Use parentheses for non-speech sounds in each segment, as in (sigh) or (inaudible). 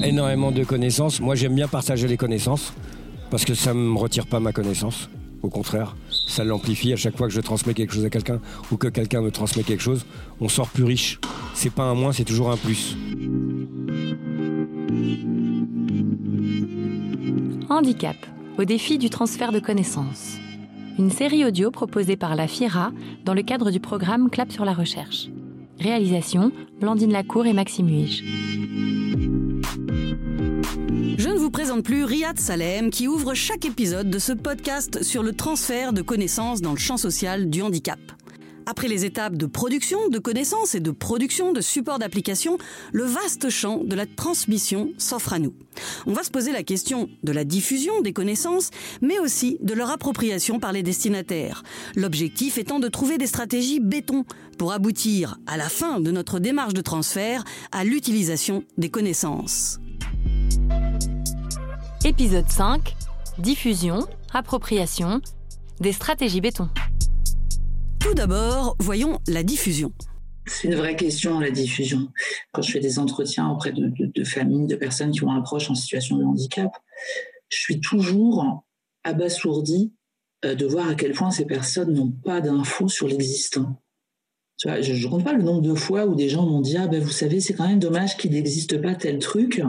y a énormément de connaissances. Moi, j'aime bien partager les connaissances parce que ça ne me retire pas ma connaissance. Au contraire, ça l'amplifie à chaque fois que je transmets quelque chose à quelqu'un ou que quelqu'un me transmet quelque chose. On sort plus riche. C'est pas un moins, c'est toujours un plus. Handicap, au défi du transfert de connaissances. Une série audio proposée par la FIRA dans le cadre du programme Clap sur la recherche. Réalisation Blandine Lacour et Maxime Huige. Présente plus Riyad Salem qui ouvre chaque épisode de ce podcast sur le transfert de connaissances dans le champ social du handicap. Après les étapes de production de connaissances et de production de supports d'application, le vaste champ de la transmission s'offre à nous. On va se poser la question de la diffusion des connaissances, mais aussi de leur appropriation par les destinataires. L'objectif étant de trouver des stratégies béton pour aboutir, à la fin de notre démarche de transfert, à l'utilisation des connaissances. Épisode 5. Diffusion, appropriation, des stratégies béton. Tout d'abord, voyons la diffusion. C'est une vraie question, la diffusion. Quand je fais des entretiens auprès de, familles, de personnes qui ont un proche en situation de handicap, je suis toujours abasourdi euh, de voir à quel point ces personnes n'ont pas d'infos sur l'existant. je ne compte pas le nombre de fois où des gens m'ont dit Ah ben vous savez, c'est quand même dommage qu'il n'existe pas tel truc.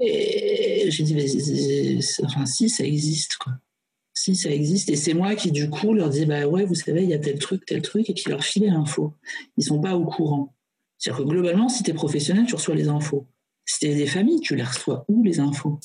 Et j'ai dit Enfin, si, ça existe. Quoi si ça existe. Et c'est moi qui, du coup, leur dis, bah ouais, vous savez, il y a tel truc, tel truc, et qui leur filait l'info. Ils sont pas au courant. C'est-à-dire que globalement, si tu es professionnel, tu reçois les infos. Si tu es des familles, tu les reçois où les infos?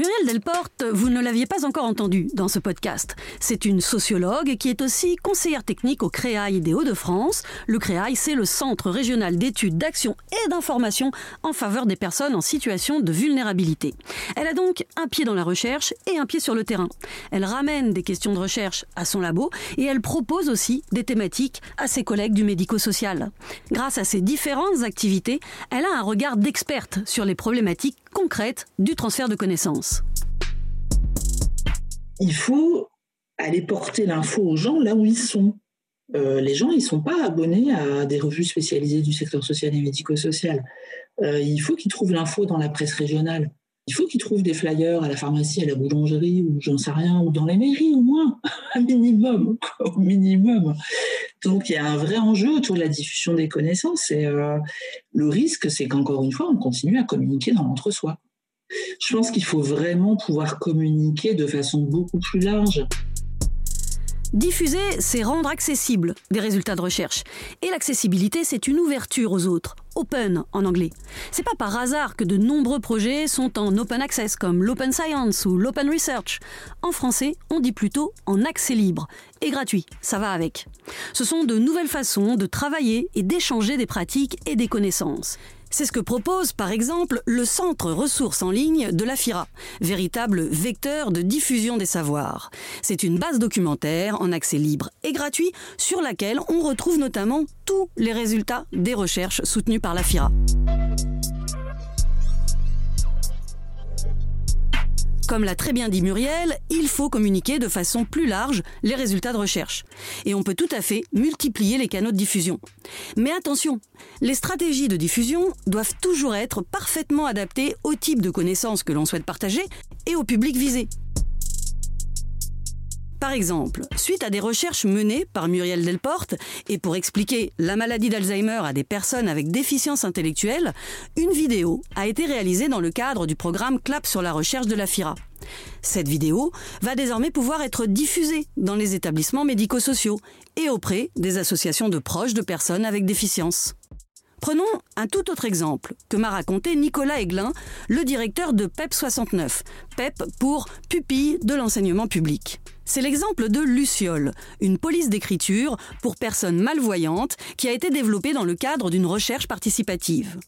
Muriel Delporte, vous ne l'aviez pas encore entendu dans ce podcast. C'est une sociologue qui est aussi conseillère technique au CREAI des Hauts-de-France. Le CREAI, c'est le Centre régional d'études, d'action et d'information en faveur des personnes en situation de vulnérabilité. Elle a donc un pied dans la recherche et un pied sur le terrain. Elle ramène des questions de recherche à son labo et elle propose aussi des thématiques à ses collègues du médico-social. Grâce à ses différentes activités, elle a un regard d'experte sur les problématiques concrètes du transfert de connaissances. Il faut aller porter l'info aux gens là où ils sont. Euh, les gens, ils ne sont pas abonnés à des revues spécialisées du secteur social et médico-social. Euh, il faut qu'ils trouvent l'info dans la presse régionale. Il faut qu'ils trouvent des flyers à la pharmacie, à la boulangerie, ou j'en sais rien, ou dans les mairies au moins, (laughs) un minimum, au minimum. Donc il y a un vrai enjeu autour de la diffusion des connaissances. Et euh, le risque, c'est qu'encore une fois, on continue à communiquer dans l'entre-soi. Je pense qu'il faut vraiment pouvoir communiquer de façon beaucoup plus large. Diffuser, c'est rendre accessible des résultats de recherche. Et l'accessibilité, c'est une ouverture aux autres. Open en anglais. C'est pas par hasard que de nombreux projets sont en open access comme l'open science ou l'open research. En français, on dit plutôt en accès libre et gratuit. Ça va avec. Ce sont de nouvelles façons de travailler et d'échanger des pratiques et des connaissances. C'est ce que propose par exemple le Centre ressources en ligne de la FIRA, véritable vecteur de diffusion des savoirs. C'est une base documentaire en accès libre et gratuit sur laquelle on retrouve notamment tous les résultats des recherches soutenues par la FIRA. Comme l'a très bien dit Muriel, il faut communiquer de façon plus large les résultats de recherche. Et on peut tout à fait multiplier les canaux de diffusion. Mais attention, les stratégies de diffusion doivent toujours être parfaitement adaptées au type de connaissances que l'on souhaite partager et au public visé. Par exemple, suite à des recherches menées par Muriel Delporte et pour expliquer la maladie d'Alzheimer à des personnes avec déficience intellectuelle, une vidéo a été réalisée dans le cadre du programme CLAP sur la recherche de la FIRA. Cette vidéo va désormais pouvoir être diffusée dans les établissements médico-sociaux et auprès des associations de proches de personnes avec déficience. Prenons un tout autre exemple que m'a raconté Nicolas Aiglin, le directeur de PEP 69, PEP pour Pupille de l'enseignement public. C'est l'exemple de Luciole, une police d'écriture pour personnes malvoyantes qui a été développée dans le cadre d'une recherche participative.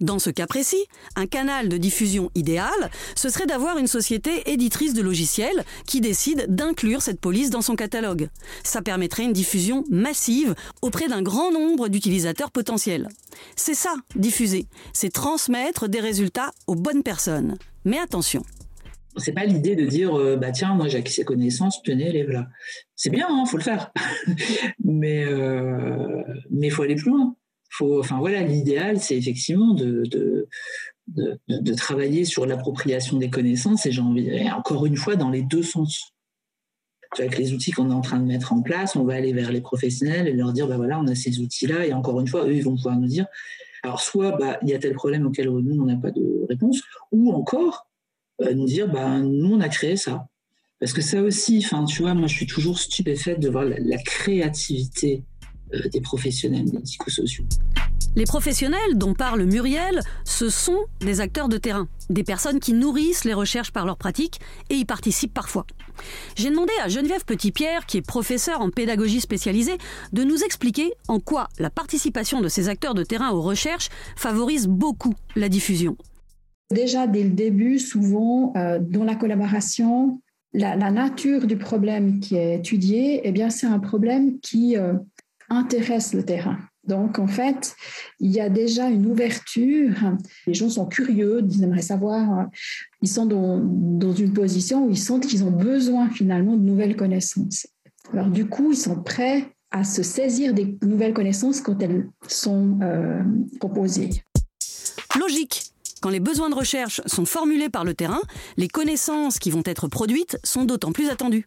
Dans ce cas précis, un canal de diffusion idéal, ce serait d'avoir une société éditrice de logiciels qui décide d'inclure cette police dans son catalogue. Ça permettrait une diffusion massive auprès d'un grand nombre d'utilisateurs potentiels. C'est ça, diffuser, c'est transmettre des résultats aux bonnes personnes. Mais attention, c'est pas l'idée de dire euh, bah tiens moi j'ai acquis ces connaissances tenez les voilà. C'est bien il hein, faut le faire. (laughs) Mais euh, mais faut aller plus loin. Faut, enfin voilà, l'idéal, c'est effectivement de, de, de, travailler sur l'appropriation des connaissances et j'ai envie, encore une fois, dans les deux sens. Avec les outils qu'on est en train de mettre en place, on va aller vers les professionnels et leur dire, bah voilà, on a ces outils-là et encore une fois, eux, ils vont pouvoir nous dire, alors soit bah, il y a tel problème auquel nous, on n'a pas de réponse, ou encore nous dire, bah, nous, on a créé ça. Parce que ça aussi, tu vois, moi, je suis toujours stupéfaite de voir la créativité euh, des professionnels médico-sociaux. Les professionnels dont parle Muriel, ce sont des acteurs de terrain, des personnes qui nourrissent les recherches par leur pratique et y participent parfois. J'ai demandé à Geneviève Petitpierre, qui est professeure en pédagogie spécialisée, de nous expliquer en quoi la participation de ces acteurs de terrain aux recherches favorise beaucoup la diffusion. Déjà dès le début, souvent, euh, dans la collaboration, la, nature du problème qui est étudié, eh bien, c'est un problème qui euh, intéresse le terrain. Donc, en fait, il y a déjà une ouverture. Les gens sont curieux, ils aimeraient savoir. Ils sont dans, une position où ils sentent qu'ils ont besoin finalement de nouvelles connaissances. Alors, du coup, ils sont prêts à se saisir des nouvelles connaissances quand elles sont euh, proposées. Logique. Quand les besoins de recherche sont formulés par le terrain, les connaissances qui vont être produites sont d'autant plus attendues.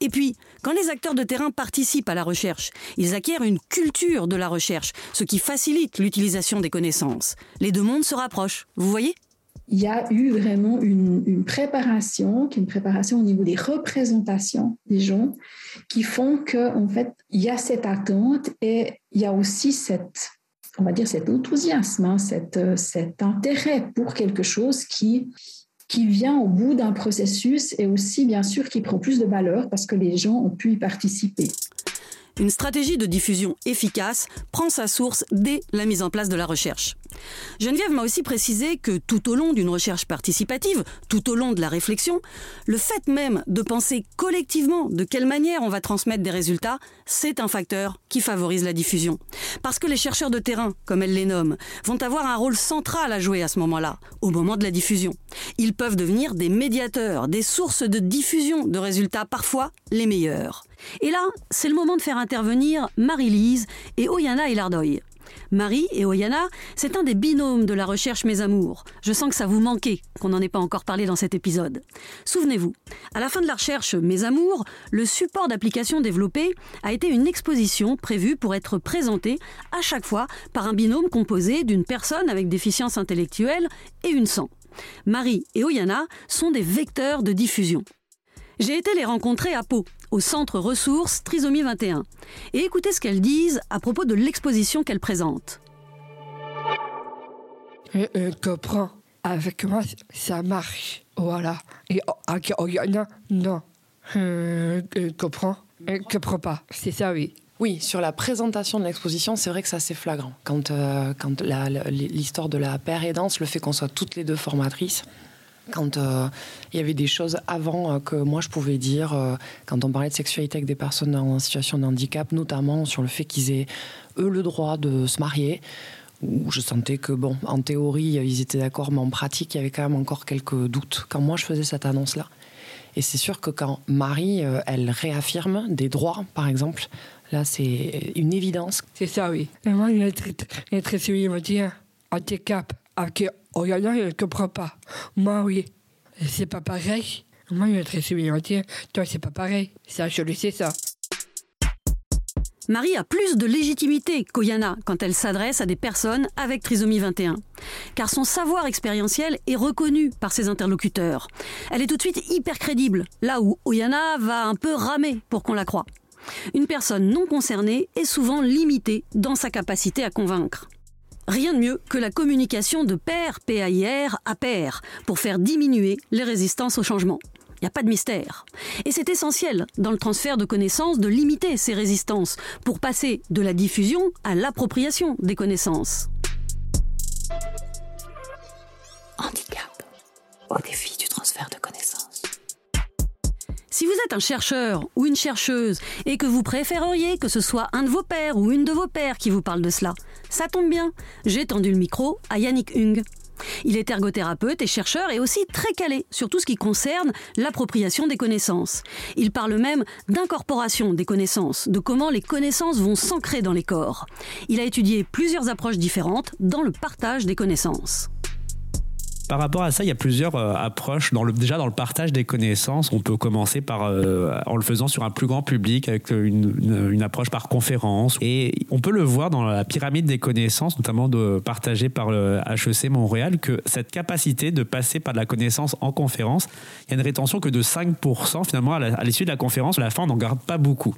Et puis, quand les acteurs de terrain participent à la recherche, ils acquièrent une culture de la recherche, ce qui facilite l'utilisation des connaissances. Les deux mondes se rapprochent, vous voyez? Il y a eu vraiment une, préparation, qui est une préparation au niveau des représentations des gens, qui font qu'en en fait, il y a cette attente et il y a aussi cette on va dire, cet enthousiasme, hein, euh, cet, intérêt pour quelque chose qui, qui vient au bout d'un processus et aussi, bien sûr, qui prend plus de valeur parce que les gens ont pu y participer. Une stratégie de diffusion efficace prend sa source dès la mise en place de la recherche. Geneviève m'a aussi précisé que tout au long d'une recherche participative, tout au long de la réflexion, le fait même de penser collectivement de quelle manière on va transmettre des résultats, c'est un facteur qui favorise la diffusion. Parce que les chercheurs de terrain, comme elle les nomme, vont avoir un rôle central à jouer à ce moment-là, au moment de la diffusion. Ils peuvent devenir des médiateurs, des sources de diffusion de résultats parfois les meilleurs. Et là, c'est le moment de faire intervenir Marie-Lise et Oyana Hilardoy. Marie et Oyana, c'est un des binômes de la recherche Mes Amours. Je sens que ça vous manquait qu'on n'en ait pas encore parlé dans cet épisode. Souvenez-vous, à la fin de la recherche Mes Amours, le support d'application développé a été une exposition prévue pour être présentée à chaque fois par un binôme composé d'une personne avec déficience intellectuelle et une sans. Marie et Oyana sont des vecteurs de diffusion. J'ai été les rencontrer à Pau, au centre ressources Trisomie 21, et écoutez ce qu'elles disent à propos de l'exposition qu'elles présentent. Je, comprends. Avec moi, ça marche. Voilà. Et avec Oriana, non. Je, je comprends. Je comprends pas. C'est ça, oui. Oui, sur la présentation de l'exposition, c'est vrai que ça c'est flagrant. Quand, euh, quand l'histoire de la paire aidance, le fait qu'on soit toutes les deux formatrices, quand euh, il y avait des choses avant euh, que moi je pouvais dire, euh, quand on parlait de sexualité avec des personnes en situation de handicap, notamment sur le fait qu'ils aient eux le droit de se marier, où je sentais que, bon, en théorie, ils étaient d'accord, mais en pratique, il y avait quand même encore quelques doutes quand moi je faisais cette annonce-là. Et c'est sûr que quand Marie, elle réaffirme des droits, par exemple, là c'est une évidence. C'est ça, oui. Et moi, il est très, très, très, très handicap je ne comprends pas. Moi, oui. C'est pas pareil. Moi, je Toi, c'est pas pareil. Ça, je le sais, ça. Marie a plus de légitimité qu'Oyana quand elle s'adresse à des personnes avec trisomie 21. Car son savoir expérientiel est reconnu par ses interlocuteurs. Elle est tout de suite hyper crédible, là où Oyana va un peu ramer pour qu'on la croie. Une personne non concernée est souvent limitée dans sa capacité à convaincre. Rien de mieux que la communication de pair, PAIR, à pair, pour faire diminuer les résistances au changement. Il n'y a pas de mystère. Et c'est essentiel dans le transfert de connaissances de limiter ces résistances pour passer de la diffusion à l'appropriation des connaissances. Handicap au défi du transfert de connaissances. Si vous êtes un chercheur ou une chercheuse et que vous préféreriez que ce soit un de vos pères ou une de vos pères qui vous parle de cela, ça tombe bien, j'ai tendu le micro à Yannick Hung. Il est ergothérapeute et chercheur et aussi très calé sur tout ce qui concerne l'appropriation des connaissances. Il parle même d'incorporation des connaissances, de comment les connaissances vont s'ancrer dans les corps. Il a étudié plusieurs approches différentes dans le partage des connaissances. Par rapport à ça, il y a plusieurs euh, approches. Dans le, déjà, dans le partage des connaissances, on peut commencer par, euh, en le faisant sur un plus grand public, avec une, une, approche par conférence. Et on peut le voir dans la pyramide des connaissances, notamment partagée par le HEC Montréal, que cette capacité de passer par de la connaissance en conférence, il y a une rétention que de 5%. Finalement, à l'issue de la conférence, à la fin, on n'en garde pas beaucoup.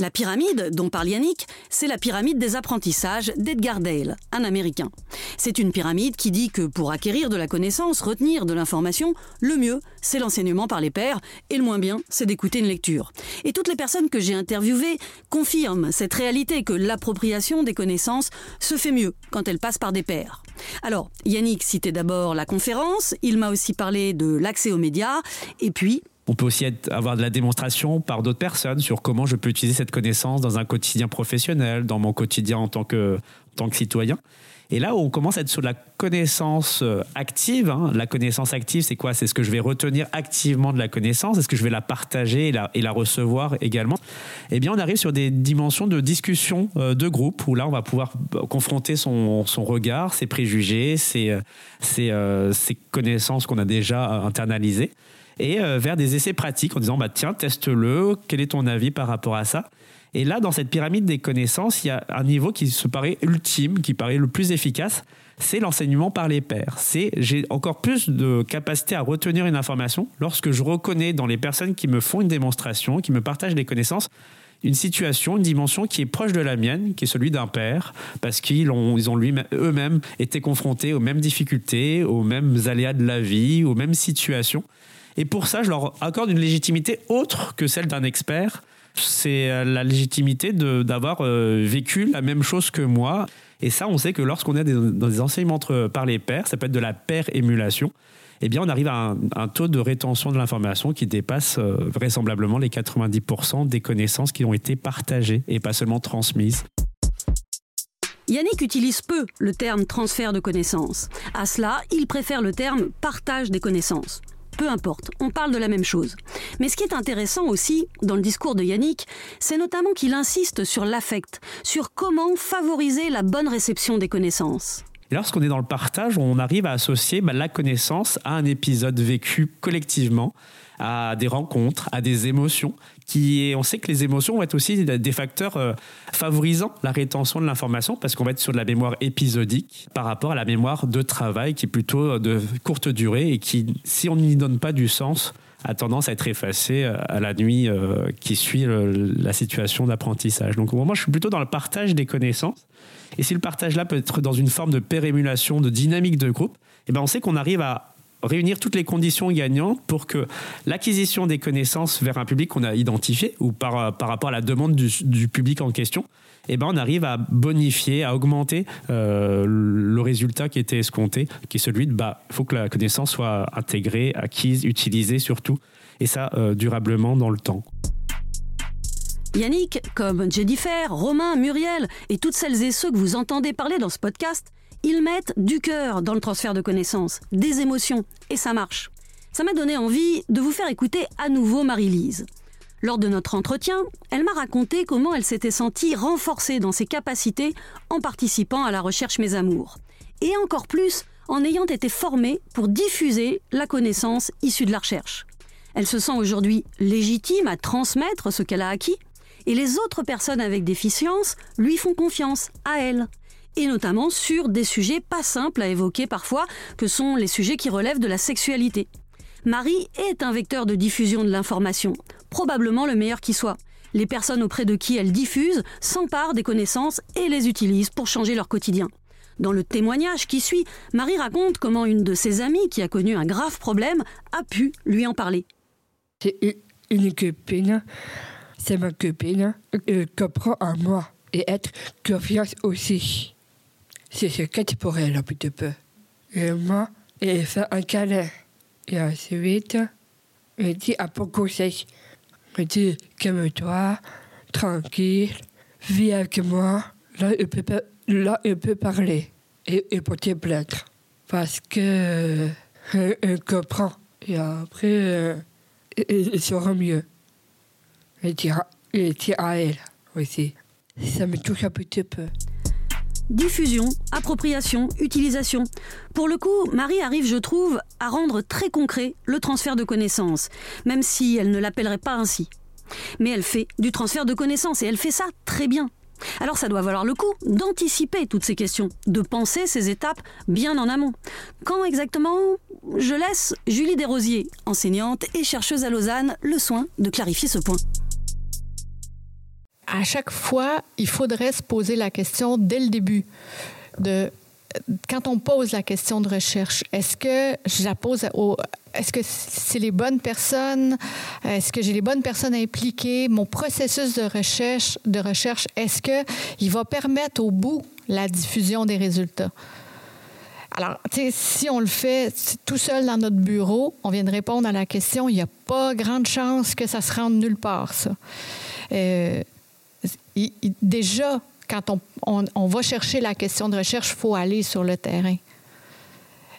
La pyramide dont parle Yannick, c'est la pyramide des apprentissages d'Edgar Dale, un Américain. C'est une pyramide qui dit que pour acquérir de la connaissance, retenir de l'information, le mieux, c'est l'enseignement par les pairs, et le moins bien, c'est d'écouter une lecture. Et toutes les personnes que j'ai interviewées confirment cette réalité que l'appropriation des connaissances se fait mieux quand elle passe par des pairs. Alors, Yannick citait d'abord la conférence, il m'a aussi parlé de l'accès aux médias, et puis on peut aussi avoir de la démonstration par d'autres personnes sur comment je peux utiliser cette connaissance dans un quotidien professionnel, dans mon quotidien en tant que, citoyen. Et là, on commence à être sur la connaissance euh, active. Hein. La connaissance active, c'est quoi? C'est ce que je vais retenir activement de la connaissance. Est-ce que je vais la partager et la, recevoir également? Eh bien, on arrive sur des dimensions de discussion euh, de groupe où là, on va pouvoir euh, confronter son, regard, ses préjugés, ses, ses connaissances qu'on a déjà internalisées et euh, vers des essais pratiques en disant bah tiens teste-le quel est ton avis par rapport à ça? Et là dans cette pyramide des connaissances il y a un niveau qui se paraît ultime qui paraît le plus efficace c'est l'enseignement par les pairs c'est j'ai encore plus de capacité à retenir une information lorsque je reconnais dans les personnes qui me font une démonstration qui me partagent des connaissances une situation, une dimension qui est proche de la mienne, qui est celui d'un père, parce qu'ils ont, ils ont eux-mêmes été confrontés aux mêmes difficultés, aux mêmes aléas de la vie, aux mêmes situations. Et pour ça, je leur accorde une légitimité autre que celle d'un expert. C'est euh, la légitimité d'avoir euh, vécu la même chose que moi. Et ça, on sait que lorsqu'on est dans des enseignements par les pairs, ça peut être de la paire émulation. Eh bien, on arrive à un, taux de rétention de l'information qui dépasse euh, vraisemblablement les 90% des connaissances qui ont été partagées et pas seulement transmises. Yannick utilise peu le terme transfert de connaissances. À cela, il préfère le terme partage des connaissances. Peu importe, on parle de la même chose. Mais ce qui est intéressant aussi dans le discours de Yannick, c'est notamment qu'il insiste sur l'affect, sur comment favoriser la bonne réception des connaissances. lorsqu'on est dans le partage, on arrive à associer bah, la connaissance à un épisode vécu collectivement, à des rencontres, à des émotions qui on sait que les émotions vont être aussi des facteurs euh, favorisant la rétention de l'information parce qu'on va être sur de la mémoire épisodique par rapport à la mémoire de travail qui est plutôt de courte durée et qui, si on n'y donne pas du sens, a tendance à être effacée euh, à la nuit euh, qui suit la situation d'apprentissage. Donc moi, je suis plutôt dans le partage des connaissances. Et si le partage là peut être dans une forme de pérémulation, de dynamique de groupe, eh ben on sait qu'on arrive à réunir toutes les conditions gagnantes pour que l'acquisition des connaissances vers un public qu'on a identifié ou par, par rapport à la demande du, public en question, eh ben on arrive à bonifier, à augmenter euh, le résultat qui était escompté, qui est celui de bah faut que la connaissance soit intégrée, acquise, utilisée surtout, et ça euh, durablement dans le temps. Yannick, comme Jennifer, Romain, Muriel et toutes celles et ceux que vous entendez parler dans ce podcast, ils mettent du cœur dans le transfert de connaissances, des émotions, et ça marche. Ça m'a donné envie de vous faire écouter à nouveau Marie-Lise. Lors de notre entretien, elle m'a raconté comment elle s'était sentie renforcée dans ses capacités en participant à la recherche Mes Amours. Et encore plus en ayant été formée pour diffuser la connaissance issue de la recherche. Elle se sent aujourd'hui légitime à transmettre ce qu'elle a acquis et les autres personnes avec déficience lui font confiance à elle et notamment sur des sujets pas simples à évoquer parfois, que sont les sujets qui relèvent de la sexualité. Marie est un vecteur de diffusion de l'information, probablement le meilleur qui soit. Les personnes auprès de qui elle diffuse s'emparent des connaissances et les utilisent pour changer leur quotidien. Dans le témoignage qui suit, Marie raconte comment une de ses amies qui a connu un grave problème a pu lui en parler. C'est une copine, c'est ma copine, euh, à moi et être confiance aussi c'est ce qu'elle pour elle un petit peu. Et moi, elle fait un câlin. Et ensuite, elle dit un peu conseil. Elle dit, calme-toi, tranquille, vis avec moi. Là, elle peut, là, elle peut parler. et, et porter plainte. Parce que euh, elle comprend. Et après, euh, elle, sera mieux. Elle tient à elle aussi. Ça me touche un petit peu. Diffusion, appropriation, utilisation. Pour le coup, Marie arrive, je trouve, à rendre très concret le transfert de connaissances, même si elle ne l'appellerait pas ainsi. Mais elle fait du transfert de connaissances et elle fait ça très bien. Alors ça doit valoir le coup d'anticiper toutes ces questions, de penser ces étapes bien en amont. Quand exactement? Je laisse Julie Desrosiers, enseignante et chercheuse à Lausanne, le soin de clarifier ce point à chaque fois, il faudrait se poser la question dès le début quand on pose la question de recherche, est-ce que je la pose au, est-ce que c'est les bonnes personnes, est-ce que j'ai les bonnes personnes impliquées, mon processus de recherche, de recherche, est-ce que il va permettre au bout la diffusion des résultats? Alors, si on le fait tout seul dans notre bureau, on vient de répondre à la question, il n'y a pas grande chance que ça se rende nulle part, ça. Euh, déjà, quand on, va chercher la question de recherche, il faut aller sur le terrain.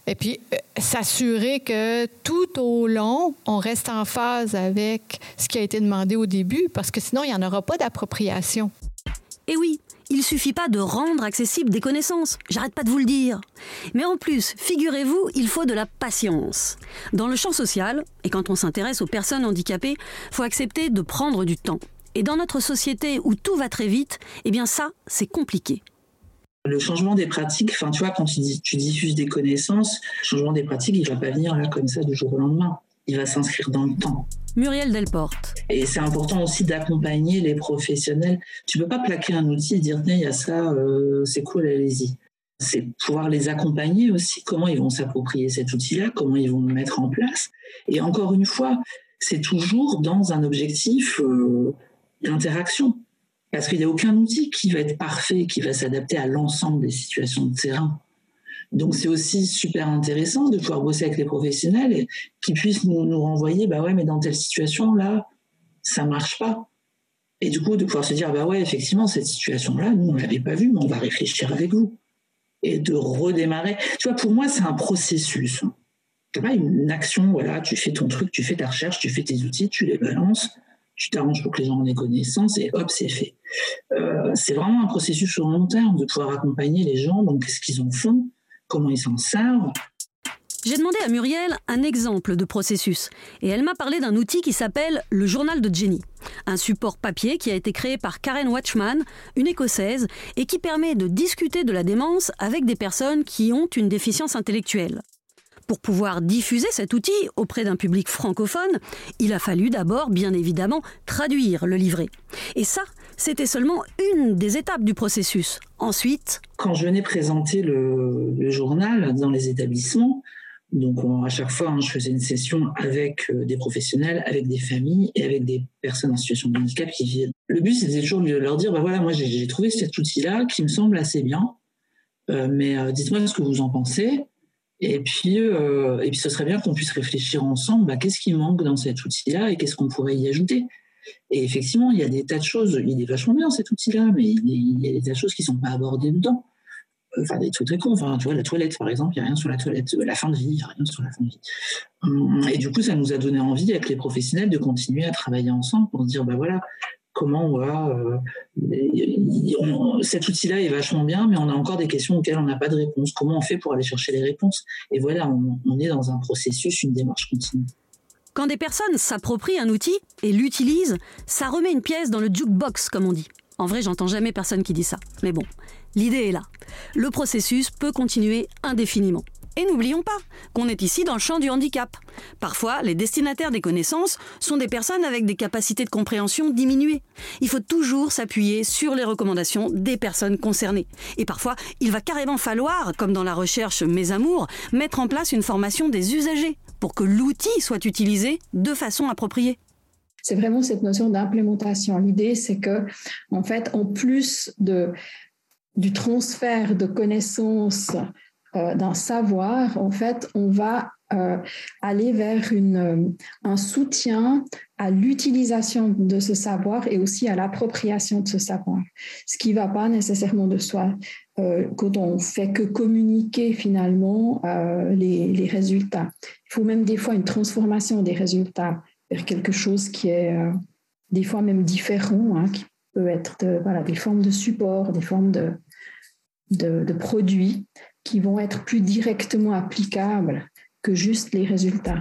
Et puis, euh, s'assurer que tout au long, on reste en phase avec ce qui a été demandé au début, parce que sinon, il n'y en aura pas d'appropriation. Et oui, il suffit pas de rendre accessibles des connaissances, j'arrête pas de vous le dire. Mais en plus, figurez-vous, il faut de la patience. Dans le champ social, et quand on s'intéresse aux personnes handicapées, faut accepter de prendre du temps. Et dans notre société où tout va très vite, eh bien ça, c'est compliqué. Le changement des pratiques, enfin tu vois, quand tu, tu diffuses des connaissances, le changement des pratiques, il va pas venir là comme ça du jour au lendemain. Il va s'inscrire dans le temps. Muriel Delporte. Et c'est important aussi d'accompagner les professionnels. Tu peux pas plaquer un outil et dire il y a ça, euh, c'est cool, allez-y. C'est pouvoir les accompagner aussi, comment ils vont s'approprier cet outil-là, comment ils vont le mettre en place. Et encore une fois, c'est toujours dans un objectif euh, d'interaction. Parce qu'il n'y a aucun outil qui va être parfait, qui va s'adapter à l'ensemble des situations de terrain. Donc c'est aussi super intéressant de pouvoir bosser avec les professionnels qui puissent nous, nous renvoyer, bah ouais, mais dans telle situation là, ça marche pas. Et du coup de pouvoir se dire, bah ouais, effectivement cette situation là, nous on l'avait pas vue, mais on va réfléchir avec vous et de redémarrer. Tu vois, pour moi c'est un processus. C'est pas une action, voilà, tu fais ton truc, tu fais ta recherche, tu fais tes outils, tu les balances tu t'arranges pour que les gens en aient connaissance et hop, c'est fait. Euh, c'est vraiment un processus sur long terme de pouvoir accompagner les gens, donc qu'est-ce qu'ils en font, comment ils s'en servent. J'ai demandé à Muriel un exemple de processus et elle m'a parlé d'un outil qui s'appelle le journal de Jenny, un support papier qui a été créé par Karen Watchman, une écossaise, et qui permet de discuter de la démence avec des personnes qui ont une déficience intellectuelle. Pour pouvoir diffuser cet outil auprès d'un public francophone, il a fallu d'abord, bien évidemment, traduire le livret. Et ça, c'était seulement une des étapes du processus. Ensuite... Quand je venais présenter le, journal dans les établissements, donc à chaque fois, hein, je faisais une session avec euh, des professionnels, avec des familles et avec des personnes en situation de handicap qui vivent. Le but, c'était toujours de leur dire, bah voilà, moi j'ai trouvé cet outil-là qui me semble assez bien, euh, mais euh, dites-moi ce que vous en pensez. Et puis, euh, et puis, ce serait bien qu'on puisse réfléchir ensemble, bah, qu'est-ce qui manque dans cet outil-là et qu'est-ce qu'on pourrait y ajouter. Et effectivement, il y a des tas de choses, il est vachement bien cet outil-là, mais il y a des tas de choses qui ne sont pas abordées dedans. Enfin, des trucs très cons. Tu vois, la toilette, par exemple, il n'y a rien sur la toilette. La fin de vie, il n'y a rien sur la fin de vie. Hum, et du coup, ça nous a donné envie, avec les professionnels, de continuer à travailler ensemble pour se dire, bah voilà, comment on va. Euh, cet outil-là est vachement bien, mais on a encore des questions auxquelles on n'a pas de réponse. Comment on fait pour aller chercher les réponses? Et voilà, on, est dans un processus, une démarche continue. Quand des personnes s'approprient un outil et l'utilisent, ça remet une pièce dans le jukebox, comme on dit. En vrai, j'entends jamais personne qui dit ça. Mais bon, l'idée est là. Le processus peut continuer indéfiniment. Et n'oublions pas qu'on est ici dans le champ du handicap. Parfois, les destinataires des connaissances sont des personnes avec des capacités de compréhension diminuées. Il faut toujours s'appuyer sur les recommandations des personnes concernées. Et parfois, il va carrément falloir, comme dans la recherche Mes Amours, mettre en place une formation des usagers pour que l'outil soit utilisé de façon appropriée c'est vraiment cette notion d'implémentation. L'idée, c'est que, en fait, en plus de, du transfert de connaissances d'un savoir, en fait, on va euh, aller vers une, euh, un soutien à l'utilisation de ce savoir et aussi à l'appropriation de ce savoir, ce qui ne va pas nécessairement de soi euh, quand on fait que communiquer finalement les, les, résultats. Il faut même des fois une transformation des résultats vers quelque chose qui est des fois même différent, hein, qui peut être voilà, des formes de support, des formes de, de, de produits qui vont être plus directement applicables que juste les résultats.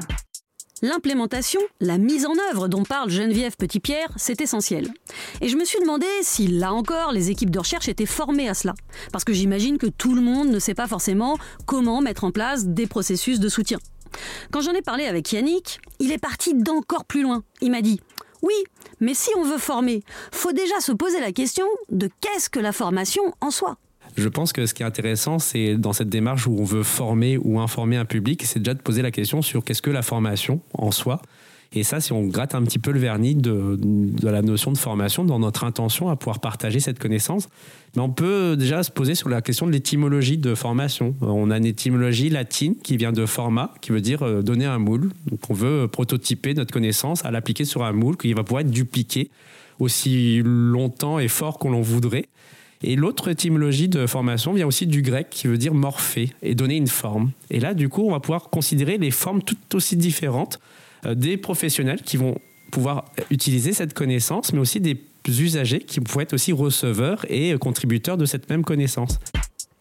L'implémentation, la mise en œuvre dont parle Geneviève Petitpierre, c'est essentiel. Et je me suis demandé si, là encore, les équipes de recherche étaient formées à cela. Parce que j'imagine que tout le monde ne sait pas forcément comment mettre en place des processus de soutien. Quand j'en ai parlé avec Yannick, il est parti d'encore plus loin. Il m'a dit Oui, mais si on veut former, faut déjà se poser la question de qu'est-ce que la formation en soi? Je pense que ce qui est intéressant, c'est dans cette démarche où on veut former ou informer un public, c'est déjà de poser la question sur qu'est-ce que la formation en soi. Et ça, si on gratte un petit peu le vernis de, la notion de formation, dans notre intention à pouvoir partager cette connaissance, mais on peut déjà se poser sur la question de l'étymologie de formation. On a une étymologie latine qui vient de forma, qui veut dire euh, donner un moule. Donc on veut prototyper notre connaissance à l'appliquer sur un moule qui va pouvoir être dupliqué aussi longtemps et fort qu'on l'en voudrait. Et l'autre étymologie de formation vient aussi du grec qui veut dire morpher et donner une forme. Et là, du coup, on va pouvoir considérer les formes tout aussi différentes euh, des professionnels qui vont pouvoir utiliser cette connaissance, mais aussi des usagers qui pourraient être aussi receveurs et contributeurs de cette même connaissance.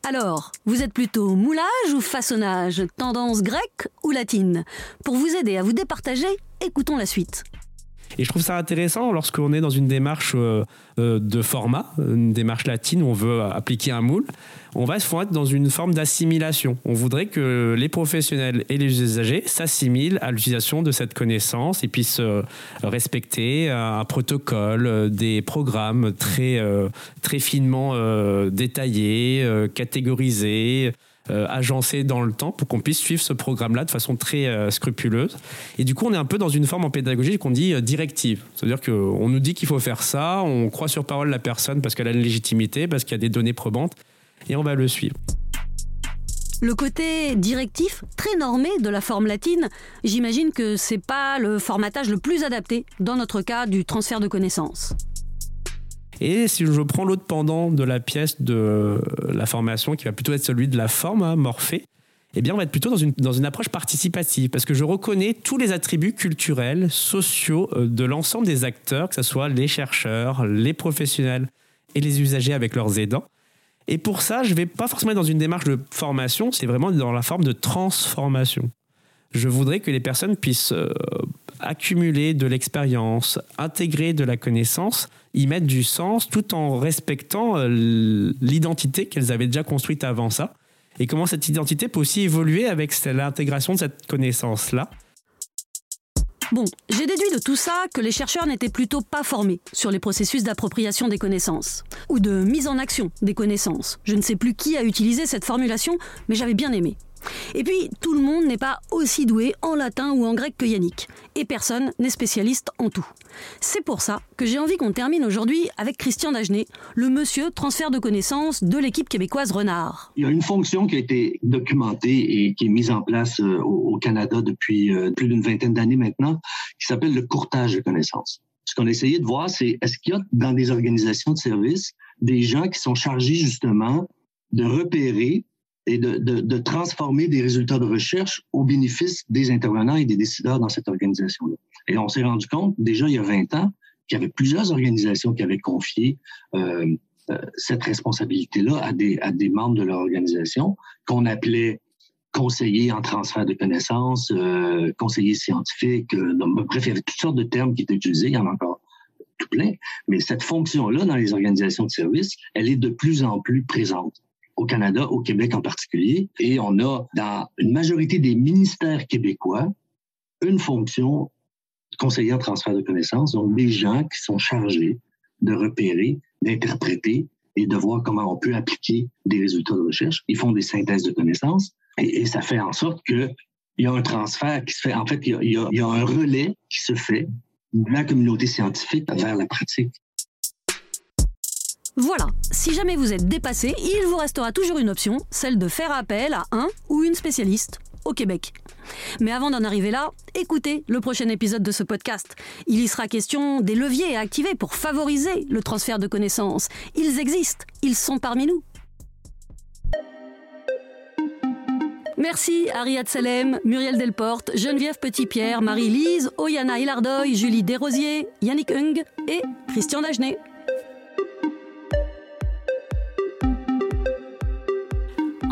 Alors, vous êtes plutôt moulage ou façonnage, tendance grecque ou latine? Pour vous aider à vous départager, écoutons la suite. Et je trouve ça intéressant lorsqu'on est dans une démarche euh, euh, de format, une démarche latine où on veut appliquer un moule, on va se être dans une forme d'assimilation. On voudrait que les professionnels et les usagers s'assimilent à l'utilisation de cette connaissance et puissent euh, respecter un protocole, des programmes très, très finement détaillés, catégorisés euh, dans le temps pour qu'on puisse suivre ce programme-là de façon très euh, scrupuleuse. Et du coup, on est un peu dans une forme en pédagogie qu'on dit euh, directive. C'est-à-dire qu'on nous dit qu'il faut faire ça, on croit sur parole la personne parce qu'elle a une légitimité, parce qu'il y a des données probantes, et on va le suivre. Le côté directif, très normé de la forme latine, j'imagine que c'est pas le formatage le plus adapté dans notre cas du transfert de connaissances. Et si je prends l'autre pendant de la pièce de la formation, qui va plutôt être celui de la forme, hein, morphée, eh bien, on va être plutôt dans une, dans une approche participative, parce que je reconnais tous les attributs culturels, sociaux euh, de l'ensemble des acteurs, que ce soit les chercheurs, les professionnels et les usagers avec leurs aidants. Et pour ça, je ne vais pas forcément être dans une démarche de formation, c'est vraiment dans la forme de transformation. Je voudrais que les personnes puissent euh, accumuler de l'expérience, intégrer de la connaissance, y mettre du sens tout en respectant euh, l'identité qu'elles avaient déjà construite avant ça. Et comment cette identité peut aussi évoluer avec l'intégration de cette connaissance-là. Bon, j'ai déduit de tout ça que les chercheurs n'étaient plutôt pas formés sur les processus d'appropriation des connaissances, ou de mise en action des connaissances. Je ne sais plus qui a utilisé cette formulation, mais j'avais bien aimé. Et puis, tout le monde n'est pas aussi doué en latin ou en grec que Yannick. Et personne n'est spécialiste en tout. C'est pour ça que j'ai envie qu'on termine aujourd'hui avec Christian Dagenet, le monsieur transfert de connaissances de l'équipe québécoise Renard. Il y a une fonction qui a été documentée et qui est mise en place euh, au Canada depuis euh, plus d'une vingtaine d'années maintenant, qui s'appelle le courtage de connaissances. Ce qu'on a essayé de voir, c'est est-ce qu'il y a dans des organisations de services des gens qui sont chargés justement de repérer et de, de, de, transformer des résultats de recherche au bénéfice des intervenants et des décideurs dans cette organisation-là. Et on s'est rendu compte, déjà il y a 20 ans, qu'il y avait plusieurs organisations qui avaient confié euh, euh, cette responsabilité-là à des, à des membres de leur organisation, qu'on appelait conseillers en transfert de connaissances, euh, conseillers scientifiques, euh, bref, il y avait toutes sortes de termes qui étaient utilisés, il y en a encore tout plein, mais cette fonction-là dans les organisations de services, elle est de plus en plus présente au Canada, au Québec en particulier. Et on a dans une majorité des ministères québécois une fonction conseiller en transfert de connaissances, donc des gens qui sont chargés de repérer, d'interpréter et de voir comment on peut appliquer des résultats de recherche. Ils font des synthèses de connaissances et, ça fait en sorte que il y a un transfert qui se fait. En fait, il y a un relais qui se fait de la communauté scientifique vers la pratique. Voilà, si jamais vous êtes dépassé, il vous restera toujours une option, celle de faire appel à un ou une spécialiste. au Québec. Mais avant d'en arriver là, écoutez le prochain épisode de ce podcast. Il y sera question des leviers à activer pour favoriser le transfert de connaissances. Ils existent, ils sont parmi nous. Merci Ariad Salem, Muriel Delporte, Geneviève Petit-Pierre, Marie-Lise, Oyana Hilardoy, Julie Desrosiers, Yannick Hung et Christian Dagenet.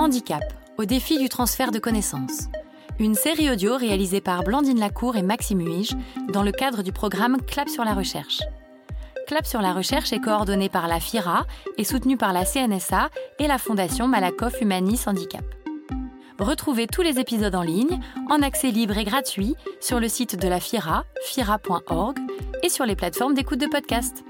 Handicap, au défi du transfert de connaissances. Une série audio réalisée par Blandine Lacour et Maxime Huige dans le cadre du programme Clap sur la recherche. Clap sur la recherche est coordonné par la FIRA et soutenu par la CNSA et la Fondation Malakoff Humanis Handicap. Retrouvez tous les épisodes en ligne, en accès libre et gratuit, sur le site de la FIRA, fira.org, et sur les plateformes d'écoute de podcast.